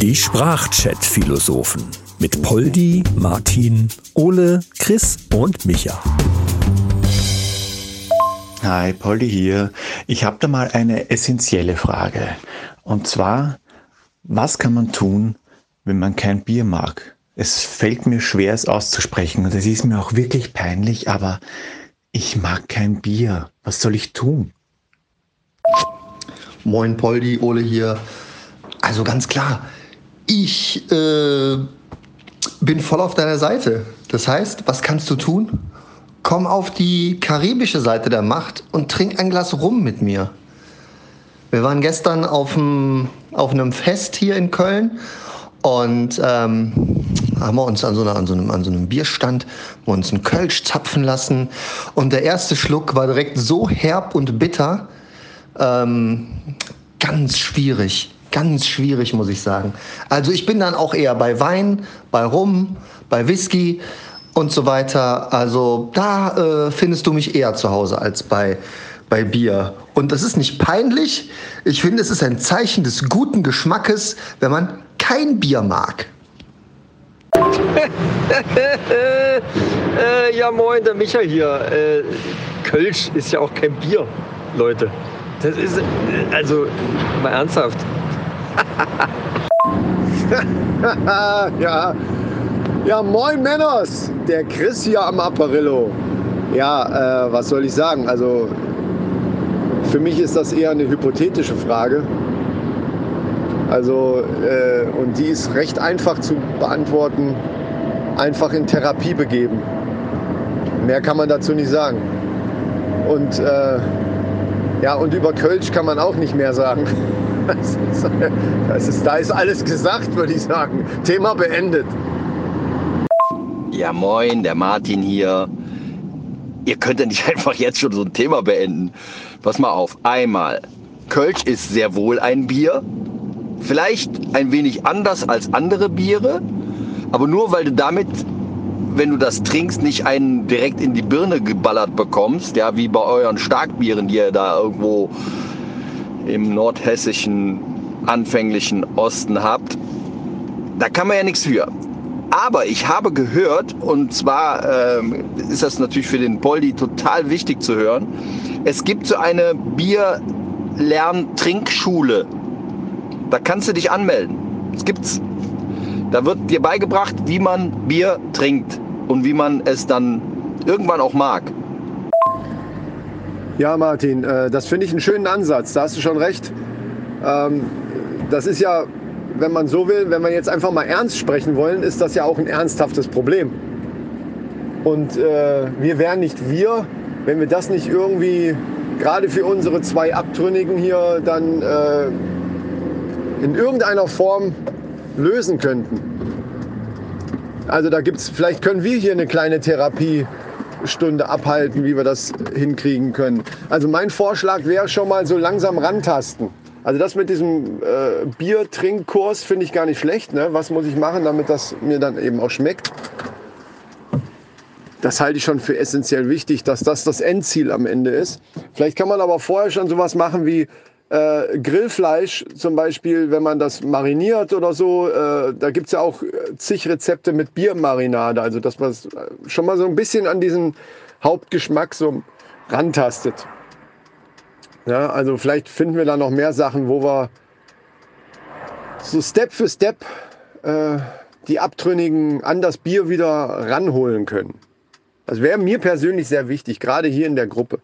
Die Sprachchat-Philosophen mit Poldi, Martin, Ole, Chris und Micha. Hi, Poldi hier. Ich habe da mal eine essentielle Frage. Und zwar, was kann man tun, wenn man kein Bier mag? Es fällt mir schwer, es auszusprechen und es ist mir auch wirklich peinlich, aber ich mag kein Bier. Was soll ich tun? Moin Poldi, Ole hier. Also ganz klar, ich äh, bin voll auf deiner Seite. Das heißt, was kannst du tun? Komm auf die karibische Seite der Macht und trink ein Glas Rum mit mir. Wir waren gestern auf, dem, auf einem Fest hier in Köln und ähm, haben wir uns an so, einer, an, so einem, an so einem Bierstand uns einen Kölsch zapfen lassen. Und der erste Schluck war direkt so herb und bitter. Ähm, ganz schwierig. Ganz schwierig, muss ich sagen. Also ich bin dann auch eher bei Wein, bei Rum, bei Whisky und so weiter. Also da äh, findest du mich eher zu Hause als bei, bei Bier. Und das ist nicht peinlich. Ich finde, es ist ein Zeichen des guten Geschmackes, wenn man kein Bier mag. äh, ja, moin, der Micha hier. Äh, Kölsch ist ja auch kein Bier, Leute. Das ist, also, mal ernsthaft. ja. Ja, moin Männers, der Chris hier am Apparillo. Ja, äh, was soll ich sagen? Also für mich ist das eher eine hypothetische Frage. Also, äh, und die ist recht einfach zu beantworten. Einfach in Therapie begeben. Mehr kann man dazu nicht sagen. Und äh, ja, und über Kölsch kann man auch nicht mehr sagen. Das ist, das ist, da ist alles gesagt, würde ich sagen. Thema beendet. Ja, moin, der Martin hier. Ihr könnt ja nicht einfach jetzt schon so ein Thema beenden. Pass mal auf. Einmal, Kölsch ist sehr wohl ein Bier. Vielleicht ein wenig anders als andere Biere. Aber nur weil du damit, wenn du das trinkst, nicht einen direkt in die Birne geballert bekommst, ja, wie bei euren Starkbieren, die ihr da irgendwo im nordhessischen anfänglichen Osten habt, da kann man ja nichts für. Aber ich habe gehört, und zwar ähm, ist das natürlich für den Poldi total wichtig zu hören, es gibt so eine Bierlern-Trinkschule. Da kannst du dich anmelden. Es gibt's. Da wird dir beigebracht, wie man Bier trinkt und wie man es dann irgendwann auch mag. Ja, Martin, äh, das finde ich einen schönen Ansatz. Da hast du schon recht. Ähm, das ist ja, wenn man so will, wenn wir jetzt einfach mal ernst sprechen wollen, ist das ja auch ein ernsthaftes Problem. Und äh, wir wären nicht wir, wenn wir das nicht irgendwie, gerade für unsere zwei Abtrünnigen hier, dann äh, in irgendeiner Form lösen könnten. Also da gibt es, vielleicht können wir hier eine kleine Therapiestunde abhalten, wie wir das hinkriegen können. Also mein Vorschlag wäre schon mal so langsam rantasten. Also das mit diesem äh, Biertrinkkurs finde ich gar nicht schlecht. Ne? Was muss ich machen, damit das mir dann eben auch schmeckt? Das halte ich schon für essentiell wichtig, dass das das Endziel am Ende ist. Vielleicht kann man aber vorher schon sowas machen wie äh, Grillfleisch zum Beispiel, wenn man das mariniert oder so, äh, da gibt es ja auch zig Rezepte mit Biermarinade. Also dass man es schon mal so ein bisschen an diesen Hauptgeschmack so rantastet. Ja, also vielleicht finden wir da noch mehr Sachen, wo wir so Step für Step äh, die Abtrünnigen an das Bier wieder ranholen können. Das wäre mir persönlich sehr wichtig, gerade hier in der Gruppe.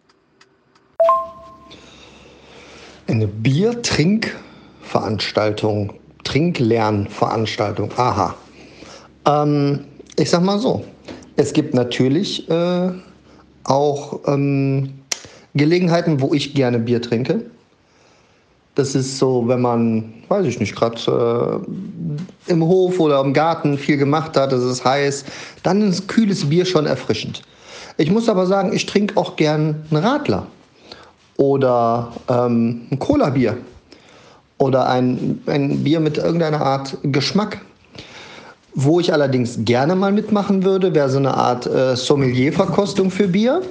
Eine Bier-Trinkveranstaltung, Trinklernveranstaltung, aha. Ähm, ich sag mal so, es gibt natürlich äh, auch ähm, Gelegenheiten, wo ich gerne Bier trinke. Das ist so, wenn man, weiß ich nicht, gerade äh, im Hof oder im Garten viel gemacht hat, es ist heiß, dann ist kühles Bier schon erfrischend. Ich muss aber sagen, ich trinke auch gern einen Radler oder ähm, ein Cola-Bier oder ein, ein Bier mit irgendeiner Art Geschmack. Wo ich allerdings gerne mal mitmachen würde, wäre so eine Art äh, Sommelier-Verkostung für Bier.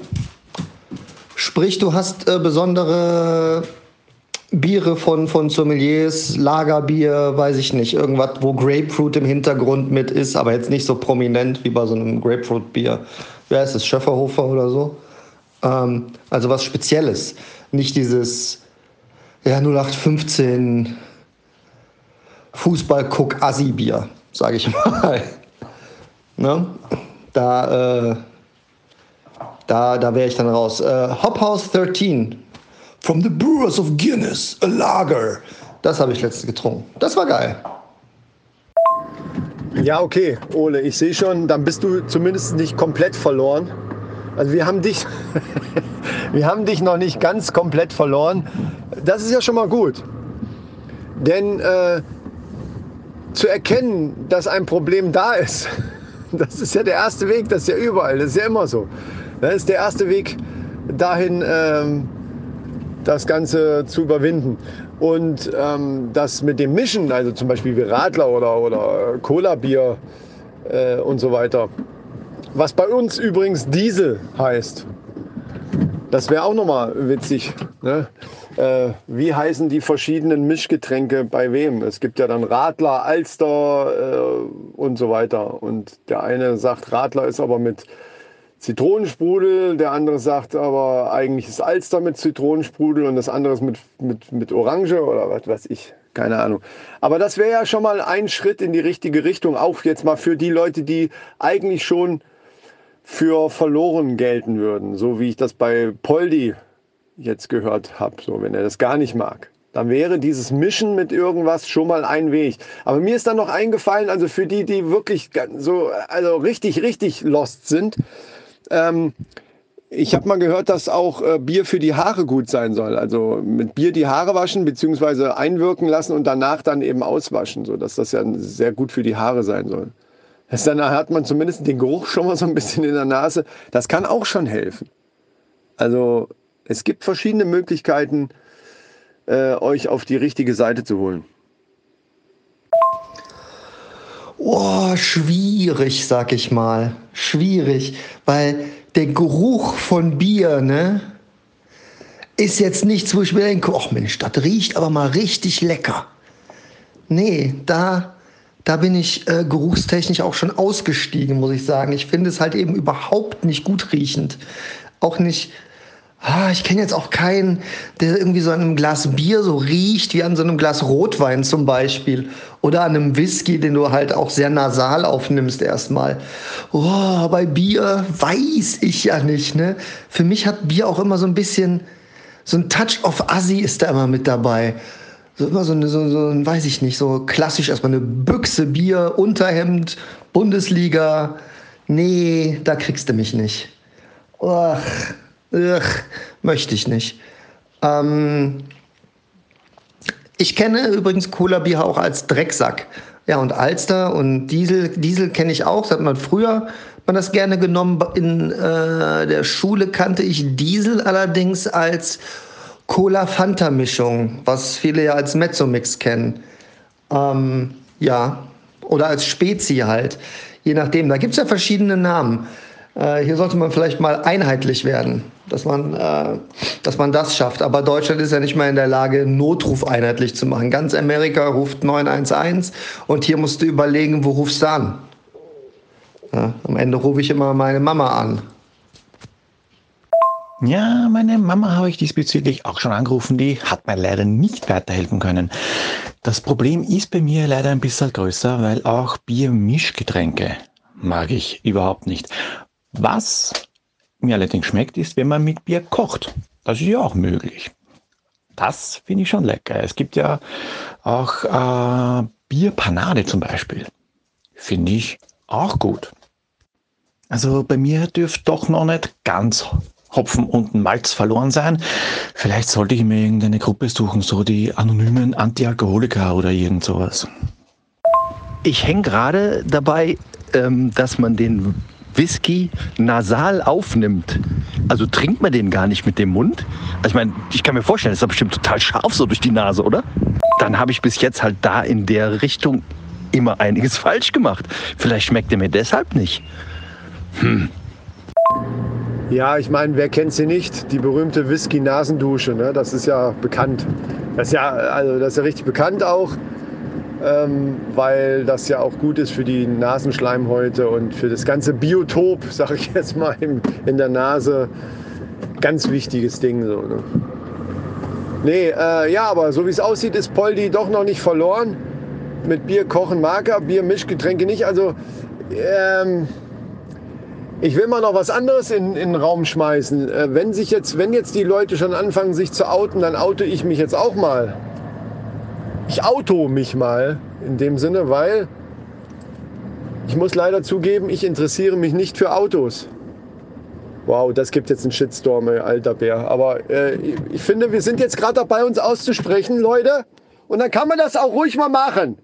Sprich, du hast äh, besondere Biere von, von Sommeliers, Lagerbier, weiß ich nicht, irgendwas, wo Grapefruit im Hintergrund mit ist, aber jetzt nicht so prominent wie bei so einem Grapefruit-Bier. Wer ist es? Schöfferhofer oder so? Ähm, also was Spezielles. Nicht dieses ja, 0815 Fußball-Cook-Assi-Bier, sage ich mal. ne? Da, äh, da, da wäre ich dann raus. Äh, Hop House 13 From the Brewers of Guinness, a Lager. Das habe ich letztens getrunken. Das war geil. Ja, okay, Ole, ich sehe schon, dann bist du zumindest nicht komplett verloren. Also wir haben dich, wir haben dich noch nicht ganz komplett verloren. Das ist ja schon mal gut. Denn äh, zu erkennen, dass ein Problem da ist, das ist ja der erste Weg, das ist ja überall, das ist ja immer so. Das ist der erste Weg dahin, ähm, das Ganze zu überwinden. Und ähm, das mit dem Mischen, also zum Beispiel wie Radler oder, oder Cola-Bier äh, und so weiter, was bei uns übrigens Diesel heißt, das wäre auch nochmal witzig. Ne? Äh, wie heißen die verschiedenen Mischgetränke bei wem? Es gibt ja dann Radler, Alster äh, und so weiter. Und der eine sagt, Radler ist aber mit Zitronensprudel, der andere sagt aber eigentlich ist Alster mit Zitronensprudel und das andere ist mit, mit, mit Orange oder was weiß ich. Keine Ahnung. Aber das wäre ja schon mal ein Schritt in die richtige Richtung. Auch jetzt mal für die Leute, die eigentlich schon für verloren gelten würden. So wie ich das bei Poldi jetzt gehört habe. So, wenn er das gar nicht mag. Dann wäre dieses Mischen mit irgendwas schon mal ein Weg. Aber mir ist dann noch eingefallen, also für die, die wirklich so, also richtig, richtig lost sind, ähm, ich habe mal gehört, dass auch äh, Bier für die Haare gut sein soll. Also mit Bier die Haare waschen bzw. einwirken lassen und danach dann eben auswaschen, sodass das ja sehr gut für die Haare sein soll. Das dann hat man zumindest den Geruch schon mal so ein bisschen in der Nase. Das kann auch schon helfen. Also es gibt verschiedene Möglichkeiten, äh, euch auf die richtige Seite zu holen. Oh, schwierig, sag ich mal. Schwierig, weil der Geruch von Bier, ne, ist jetzt nichts, wo ich mir denke, ach Mensch, das riecht aber mal richtig lecker. Nee, da, da bin ich äh, geruchstechnisch auch schon ausgestiegen, muss ich sagen. Ich finde es halt eben überhaupt nicht gut riechend. Auch nicht Ah, ich kenne jetzt auch keinen, der irgendwie so an einem Glas Bier so riecht, wie an so einem Glas Rotwein zum Beispiel. Oder an einem Whisky, den du halt auch sehr nasal aufnimmst erstmal. Oh, bei Bier weiß ich ja nicht, ne? Für mich hat Bier auch immer so ein bisschen, so ein Touch of Assi ist da immer mit dabei. So immer so, eine, so, so ein, weiß ich nicht, so klassisch erstmal eine Büchse Bier, Unterhemd, Bundesliga. Nee, da kriegst du mich nicht. Ach. Ugh, möchte ich nicht. Ähm, ich kenne übrigens Cola Bier auch als Drecksack. Ja, und Alster und Diesel, Diesel kenne ich auch. Das hat man früher man das gerne genommen. In äh, der Schule kannte ich Diesel allerdings als Cola-Fanta-Mischung, was viele ja als Mezzo-Mix kennen. Ähm, ja, oder als Spezi halt. Je nachdem. Da gibt es ja verschiedene Namen. Äh, hier sollte man vielleicht mal einheitlich werden, dass man, äh, dass man das schafft. Aber Deutschland ist ja nicht mal in der Lage, Notruf einheitlich zu machen. Ganz Amerika ruft 911 und hier musst du überlegen, wo rufst du an? Ja, am Ende rufe ich immer meine Mama an. Ja, meine Mama habe ich diesbezüglich auch schon angerufen, die hat mir leider nicht weiterhelfen können. Das Problem ist bei mir leider ein bisschen größer, weil auch Biermischgetränke mag ich überhaupt nicht. Was mir allerdings schmeckt, ist, wenn man mit Bier kocht. Das ist ja auch möglich. Das finde ich schon lecker. Es gibt ja auch äh, Bierpanade zum Beispiel. Finde ich auch gut. Also bei mir dürfte doch noch nicht ganz Hopfen und Malz verloren sein. Vielleicht sollte ich mir irgendeine Gruppe suchen, so die anonymen Antialkoholiker oder irgend sowas. Ich hänge gerade dabei, ähm, dass man den Whisky nasal aufnimmt, also trinkt man den gar nicht mit dem Mund. Also ich meine, ich kann mir vorstellen, das ist bestimmt total scharf so durch die Nase, oder? Dann habe ich bis jetzt halt da in der Richtung immer einiges falsch gemacht. Vielleicht schmeckt er mir deshalb nicht. Hm. Ja, ich meine, wer kennt sie nicht? Die berühmte Whisky-Nasendusche, ne? das ist ja bekannt. Das ist ja, also das ist ja richtig bekannt auch, ähm, weil das ja auch gut ist für die Nasenschleimhäute und für das ganze Biotop, sage ich jetzt mal, in, in der Nase. Ganz wichtiges Ding. So, ne? Nee, äh, ja, aber so wie es aussieht, ist Poldi doch noch nicht verloren. Mit Bier kochen mag er, Bier Mischgetränke nicht. Also ähm, ich will mal noch was anderes in, in den Raum schmeißen. Äh, wenn, sich jetzt, wenn jetzt die Leute schon anfangen, sich zu outen, dann oute ich mich jetzt auch mal. Ich auto mich mal in dem Sinne, weil ich muss leider zugeben, ich interessiere mich nicht für Autos. Wow, das gibt jetzt einen Shitstorm, ey, alter Bär. Aber äh, ich finde, wir sind jetzt gerade dabei, uns auszusprechen, Leute. Und dann kann man das auch ruhig mal machen.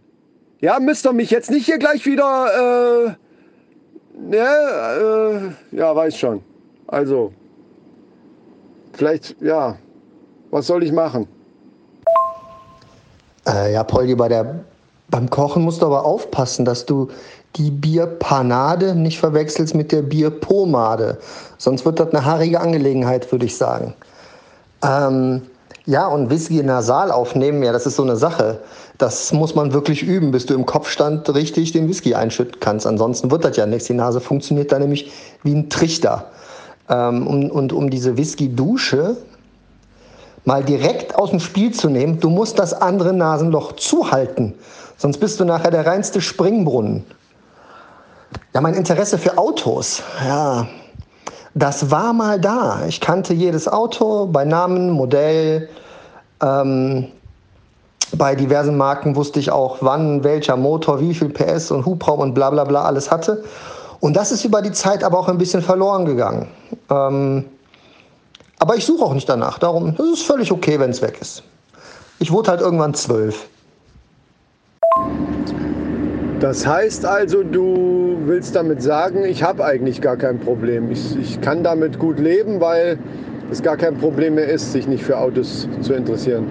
Ja, müsst ihr mich jetzt nicht hier gleich wieder... Äh, Ne, äh, ja, weiß schon. Also, vielleicht, ja, was soll ich machen? Äh, ja, Poldi, bei der, beim Kochen musst du aber aufpassen, dass du die Bierpanade nicht verwechselst mit der Bierpomade. Sonst wird das eine haarige Angelegenheit, würde ich sagen. Ähm, ja, und Whisky nasal aufnehmen, ja, das ist so eine Sache. Das muss man wirklich üben, bis du im Kopfstand richtig den Whisky einschütten kannst. Ansonsten wird das ja nichts. Die Nase funktioniert da nämlich wie ein Trichter. Ähm, und, und um diese Whisky-Dusche mal direkt aus dem Spiel zu nehmen, du musst das andere Nasenloch zuhalten. Sonst bist du nachher der reinste Springbrunnen. Ja, mein Interesse für Autos, ja, das war mal da. Ich kannte jedes Auto bei Namen, Modell. Ähm, bei diversen Marken wusste ich auch, wann welcher Motor, wie viel PS und Hubraum und bla bla bla alles hatte. Und das ist über die Zeit aber auch ein bisschen verloren gegangen. Ähm, aber ich suche auch nicht danach. Darum ist es völlig okay, wenn es weg ist. Ich wurde halt irgendwann zwölf. Das heißt also, du willst damit sagen, ich habe eigentlich gar kein Problem. Ich, ich kann damit gut leben, weil es gar kein Problem mehr ist, sich nicht für Autos zu interessieren.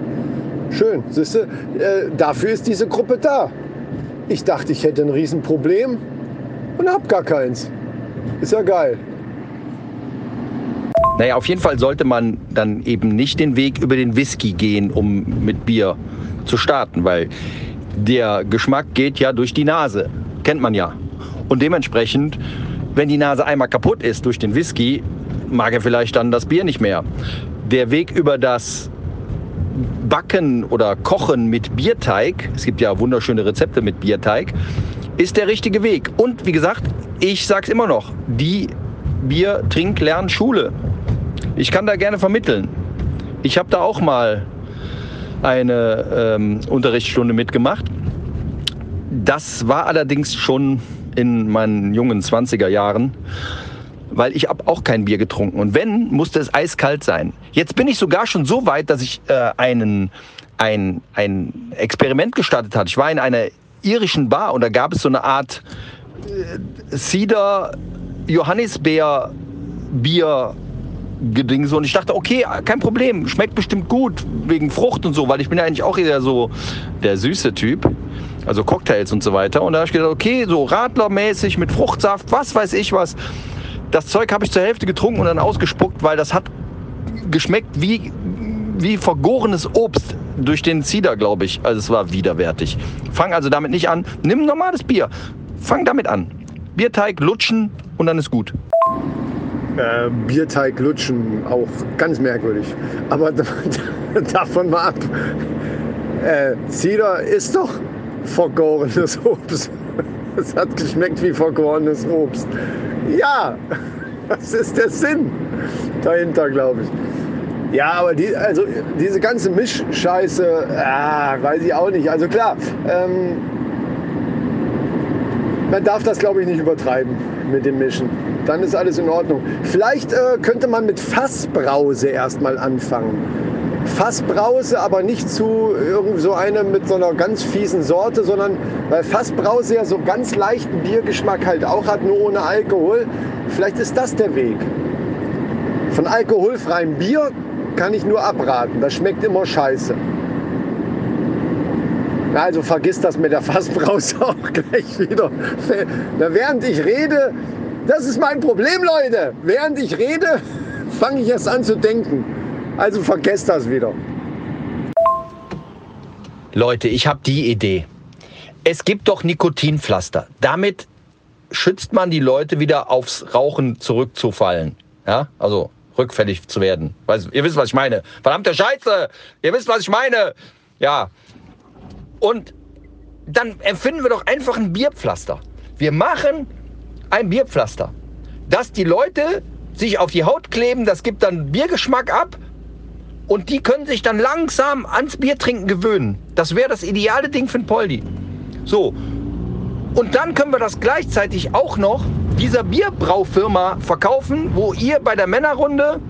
Schön, siehst du, äh, dafür ist diese Gruppe da. Ich dachte, ich hätte ein Riesenproblem und hab gar keins. Ist ja geil. Naja, auf jeden Fall sollte man dann eben nicht den Weg über den Whisky gehen, um mit Bier zu starten, weil der Geschmack geht ja durch die Nase. Kennt man ja. Und dementsprechend, wenn die Nase einmal kaputt ist durch den Whisky, mag er vielleicht dann das Bier nicht mehr. Der Weg über das Backen oder Kochen mit Bierteig, es gibt ja wunderschöne Rezepte mit Bierteig, ist der richtige Weg. Und wie gesagt, ich sage es immer noch, die Bier, Trink, Lern, Schule. Ich kann da gerne vermitteln. Ich habe da auch mal eine ähm, Unterrichtsstunde mitgemacht. Das war allerdings schon in meinen jungen 20er Jahren weil ich habe auch kein Bier getrunken. Und wenn, musste es eiskalt sein. Jetzt bin ich sogar schon so weit, dass ich äh, einen, ein, ein Experiment gestartet hatte. Ich war in einer irischen Bar und da gab es so eine Art äh, Cider Johannisbeer Bier Gedingse und ich dachte, okay, kein Problem, schmeckt bestimmt gut wegen Frucht und so, weil ich bin ja eigentlich auch eher so der süße Typ, also Cocktails und so weiter. Und da habe ich gedacht, okay, so Radlermäßig mit Fruchtsaft, was weiß ich was. Das Zeug habe ich zur Hälfte getrunken und dann ausgespuckt, weil das hat geschmeckt wie, wie vergorenes Obst durch den Cider, glaube ich. Also es war widerwärtig. Fang also damit nicht an. Nimm normales Bier. Fang damit an. Bierteig lutschen und dann ist gut. Äh, Bierteig lutschen, auch ganz merkwürdig. Aber davon mal ab. Äh, Cider ist doch vergorenes Obst. Es hat geschmeckt wie vergorenes Obst. Ja, das ist der Sinn dahinter, glaube ich. Ja, aber die, also diese ganze Mischscheiße, ah, weiß ich auch nicht. Also klar, ähm, man darf das, glaube ich, nicht übertreiben mit dem Mischen. Dann ist alles in Ordnung. Vielleicht äh, könnte man mit Fassbrause erstmal anfangen. Fassbrause, aber nicht zu irgend so eine mit so einer ganz fiesen Sorte, sondern weil Fassbrause ja so ganz leichten Biergeschmack halt auch hat, nur ohne Alkohol. Vielleicht ist das der Weg. Von alkoholfreiem Bier kann ich nur abraten. Das schmeckt immer scheiße. Also vergiss das mit der Fassbrause auch gleich wieder. Während ich rede, das ist mein Problem, Leute. Während ich rede, fange ich erst an zu denken. Also vergesst das wieder. Leute, ich habe die Idee. Es gibt doch Nikotinpflaster. Damit schützt man die Leute wieder aufs Rauchen zurückzufallen. Ja, also rückfällig zu werden. Weiß, ihr wisst, was ich meine. Verdammte Scheiße! Ihr wisst, was ich meine. Ja. Und dann empfinden wir doch einfach ein Bierpflaster. Wir machen ein Bierpflaster. Dass die Leute sich auf die Haut kleben, das gibt dann Biergeschmack ab und die können sich dann langsam ans Biertrinken gewöhnen. Das wäre das ideale Ding für ein Poldi. So. Und dann können wir das gleichzeitig auch noch dieser Bierbraufirma verkaufen, wo ihr bei der Männerrunde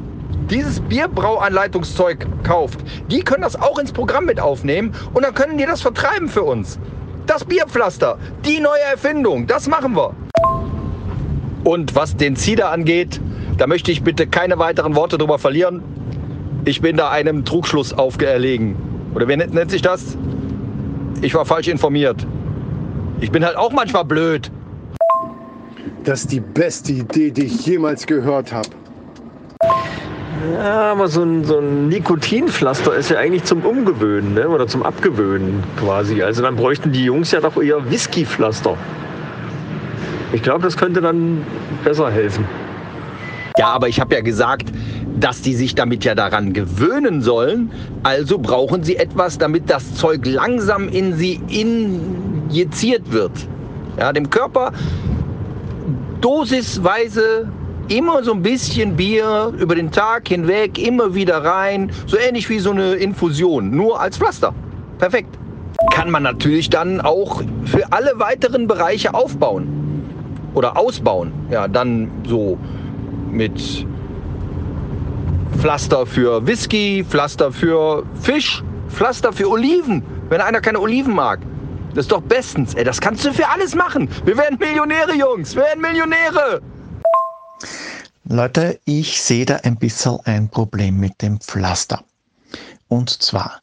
dieses Bierbrauanleitungszeug kauft. Die können das auch ins Programm mit aufnehmen und dann können die das vertreiben für uns. Das Bierpflaster, die neue Erfindung, das machen wir. Und was den Zieder angeht, da möchte ich bitte keine weiteren Worte drüber verlieren. Ich bin da einem Trugschluss aufgeerlegen. Oder wie nennt, nennt sich das? Ich war falsch informiert. Ich bin halt auch manchmal blöd. Das ist die beste Idee, die ich jemals gehört habe. Ja, aber so ein, so ein Nikotinpflaster ist ja eigentlich zum Umgewöhnen ne? oder zum Abgewöhnen quasi. Also dann bräuchten die Jungs ja doch eher Whiskypflaster. Ich glaube, das könnte dann besser helfen. Ja, aber ich habe ja gesagt, dass die sich damit ja daran gewöhnen sollen. Also brauchen sie etwas, damit das Zeug langsam in sie injiziert wird. Ja, dem Körper dosisweise immer so ein bisschen Bier über den Tag hinweg, immer wieder rein. So ähnlich wie so eine Infusion, nur als Pflaster. Perfekt. Kann man natürlich dann auch für alle weiteren Bereiche aufbauen oder ausbauen. Ja, dann so mit Pflaster für Whisky, Pflaster für Fisch, Pflaster für Oliven, wenn einer keine Oliven mag. Das ist doch bestens. Ey, das kannst du für alles machen. Wir werden Millionäre, Jungs. Wir werden Millionäre. Leute, ich sehe da ein bisschen ein Problem mit dem Pflaster. Und zwar,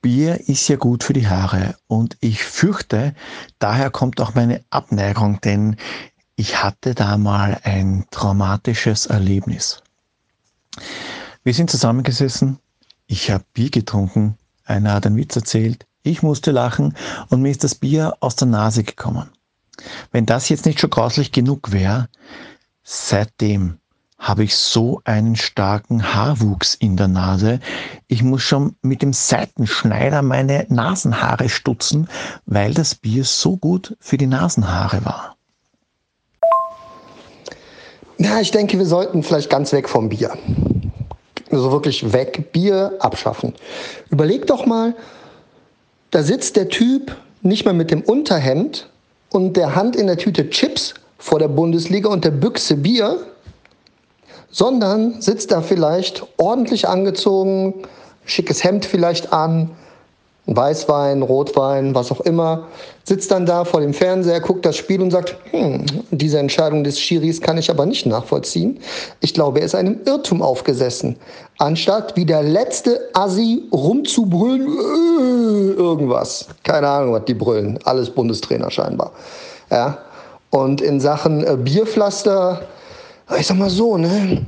Bier ist ja gut für die Haare und ich fürchte, daher kommt auch meine Abneigung, denn ich hatte da mal ein traumatisches Erlebnis. Wir sind zusammengesessen, ich habe Bier getrunken, einer hat einen Witz erzählt, ich musste lachen und mir ist das Bier aus der Nase gekommen. Wenn das jetzt nicht schon grauslich genug wäre, seitdem habe ich so einen starken Haarwuchs in der Nase. Ich muss schon mit dem Seitenschneider meine Nasenhaare stutzen, weil das Bier so gut für die Nasenhaare war. Ja, ich denke, wir sollten vielleicht ganz weg vom Bier. Also wirklich weg, Bier abschaffen. Überleg doch mal, da sitzt der Typ nicht mal mit dem Unterhemd und der Hand in der Tüte Chips vor der Bundesliga und der Büchse Bier, sondern sitzt da vielleicht ordentlich angezogen, schickes Hemd vielleicht an, Weißwein, Rotwein, was auch immer, sitzt dann da vor dem Fernseher, guckt das Spiel und sagt, hm, diese Entscheidung des Schiris kann ich aber nicht nachvollziehen. Ich glaube, er ist einem Irrtum aufgesessen. Anstatt wie der letzte Assi rumzubrüllen, äh, irgendwas. Keine Ahnung, was die brüllen. Alles Bundestrainer scheinbar. Ja. Und in Sachen äh, Bierpflaster, ich sag mal so, ne?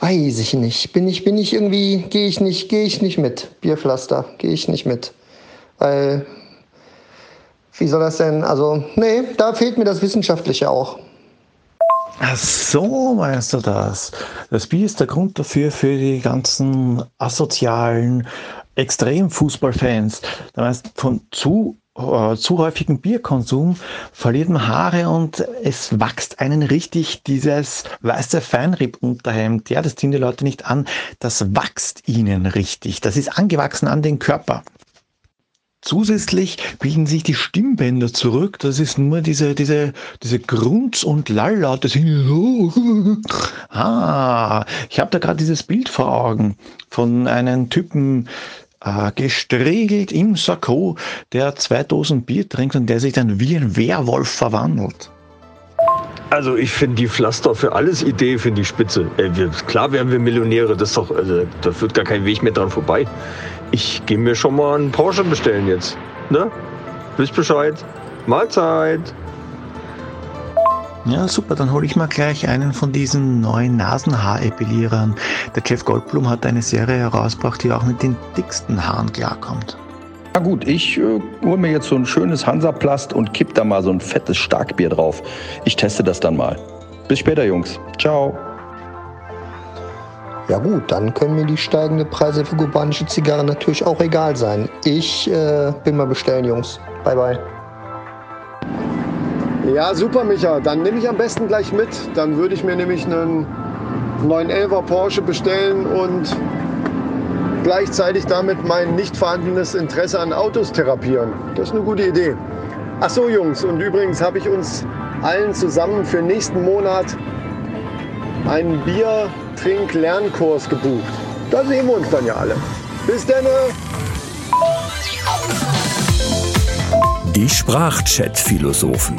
Weiß ich nicht. Bin ich, bin ich irgendwie, gehe ich nicht, gehe ich nicht mit. Bierpflaster, gehe ich nicht mit. Weil, wie soll das denn? Also, nee, da fehlt mir das Wissenschaftliche auch. Ach so, meinst du das? Das Bier ist der Grund dafür für die ganzen asozialen Extremfußballfans. Da meinst von zu äh, zu häufigen Bierkonsum verliert man Haare und es wächst einen richtig dieses weiße Feinripp-Unterhemd. Ja, das ziehen die Leute nicht an. Das wächst ihnen richtig. Das ist angewachsen an den Körper. Zusätzlich bilden sich die Stimmbänder zurück. Das ist nur diese, diese, diese Grunz- und Lalllaute. Ah, ich habe da gerade dieses Bild vor Augen von einem Typen, äh, gestriegelt im Sakko, der zwei Dosen Bier trinkt und der sich dann wie ein Werwolf verwandelt. Also ich finde die Pflaster für alles Idee finde ich spitze. Ey, wir, klar werden wir Millionäre, das doch, also, da führt gar kein Weg mehr dran vorbei. Ich gehe mir schon mal einen Porsche bestellen jetzt. Ne? Wisst Bescheid. Mahlzeit. Ja, super, dann hole ich mal gleich einen von diesen neuen Nasenhaarepilierern. Der Jeff Goldblum hat eine Serie herausgebracht, die auch mit den dicksten Haaren klarkommt. Na gut, ich äh, hole mir jetzt so ein schönes Hansaplast und kipp da mal so ein fettes Starkbier drauf. Ich teste das dann mal. Bis später, Jungs. Ciao. Ja gut, dann können mir die steigenden Preise für kubanische Zigarren natürlich auch egal sein. Ich äh, bin mal bestellen, Jungs. Bye bye. Ja, super, Micha. Dann nehme ich am besten gleich mit. Dann würde ich mir nämlich einen 911er Porsche bestellen und gleichzeitig damit mein nicht vorhandenes Interesse an Autos therapieren. Das ist eine gute Idee. Ach so, Jungs, und übrigens habe ich uns allen zusammen für nächsten Monat einen Bier-Trink-Lernkurs gebucht. Da sehen wir uns dann ja alle. Bis dann! Die Sprachchat-Philosophen